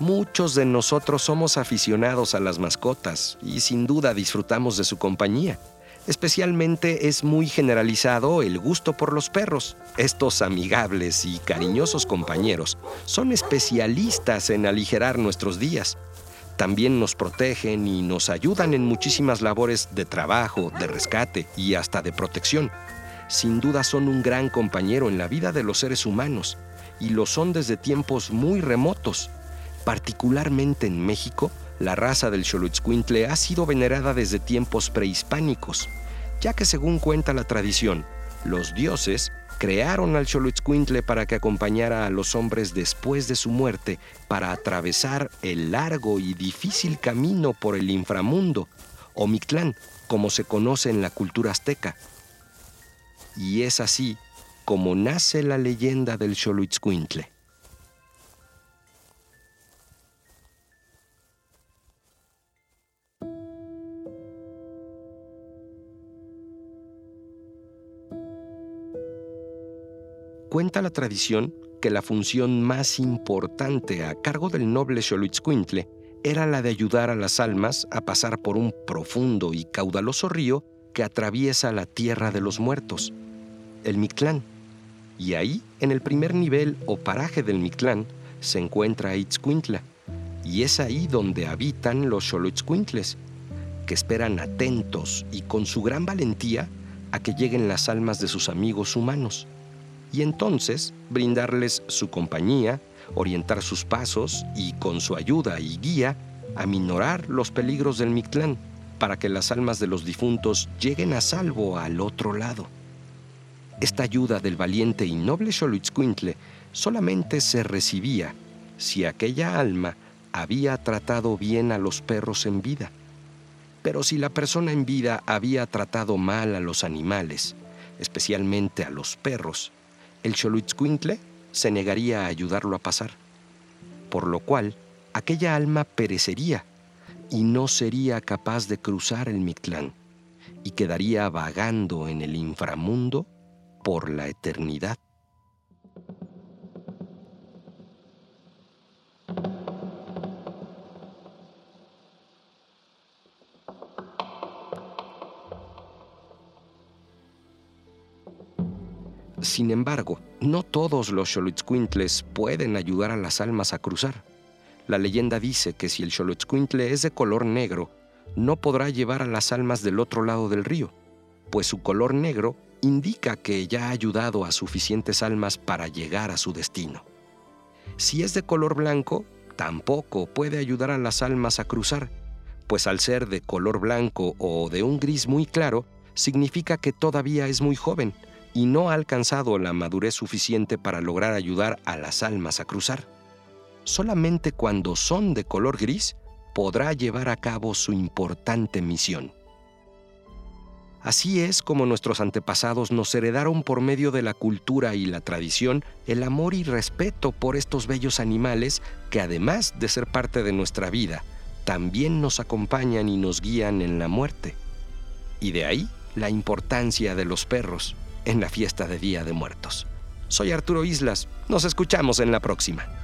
Muchos de nosotros somos aficionados a las mascotas y sin duda disfrutamos de su compañía. Especialmente es muy generalizado el gusto por los perros. Estos amigables y cariñosos compañeros son especialistas en aligerar nuestros días. También nos protegen y nos ayudan en muchísimas labores de trabajo, de rescate y hasta de protección. Sin duda son un gran compañero en la vida de los seres humanos y lo son desde tiempos muy remotos. Particularmente en México, la raza del Xoloitzcuintle ha sido venerada desde tiempos prehispánicos, ya que según cuenta la tradición, los dioses crearon al Xoloitzcuintle para que acompañara a los hombres después de su muerte para atravesar el largo y difícil camino por el inframundo, o Mictlán, como se conoce en la cultura azteca. Y es así como nace la leyenda del Xoloitzcuintle. Cuenta la tradición que la función más importante a cargo del noble Xoloitzcuintle era la de ayudar a las almas a pasar por un profundo y caudaloso río que atraviesa la tierra de los muertos, el Mictlán. Y ahí, en el primer nivel o paraje del Mictlán, se encuentra Itzcuintla, y es ahí donde habitan los Xoloitzcuintles, que esperan atentos y con su gran valentía a que lleguen las almas de sus amigos humanos y entonces brindarles su compañía, orientar sus pasos y con su ayuda y guía aminorar los peligros del Mictlán para que las almas de los difuntos lleguen a salvo al otro lado. Esta ayuda del valiente y noble Xoloitzcuintle solamente se recibía si aquella alma había tratado bien a los perros en vida. Pero si la persona en vida había tratado mal a los animales, especialmente a los perros, el Xoloitzcuintle se negaría a ayudarlo a pasar, por lo cual aquella alma perecería y no sería capaz de cruzar el Mictlán y quedaría vagando en el inframundo por la eternidad. Sin embargo, no todos los Xoloitzcuintles pueden ayudar a las almas a cruzar. La leyenda dice que si el Xoloitzcuintle es de color negro, no podrá llevar a las almas del otro lado del río, pues su color negro indica que ya ha ayudado a suficientes almas para llegar a su destino. Si es de color blanco, tampoco puede ayudar a las almas a cruzar, pues al ser de color blanco o de un gris muy claro, significa que todavía es muy joven y no ha alcanzado la madurez suficiente para lograr ayudar a las almas a cruzar. Solamente cuando son de color gris podrá llevar a cabo su importante misión. Así es como nuestros antepasados nos heredaron por medio de la cultura y la tradición el amor y respeto por estos bellos animales que además de ser parte de nuestra vida, también nos acompañan y nos guían en la muerte. Y de ahí la importancia de los perros en la fiesta de Día de Muertos. Soy Arturo Islas, nos escuchamos en la próxima.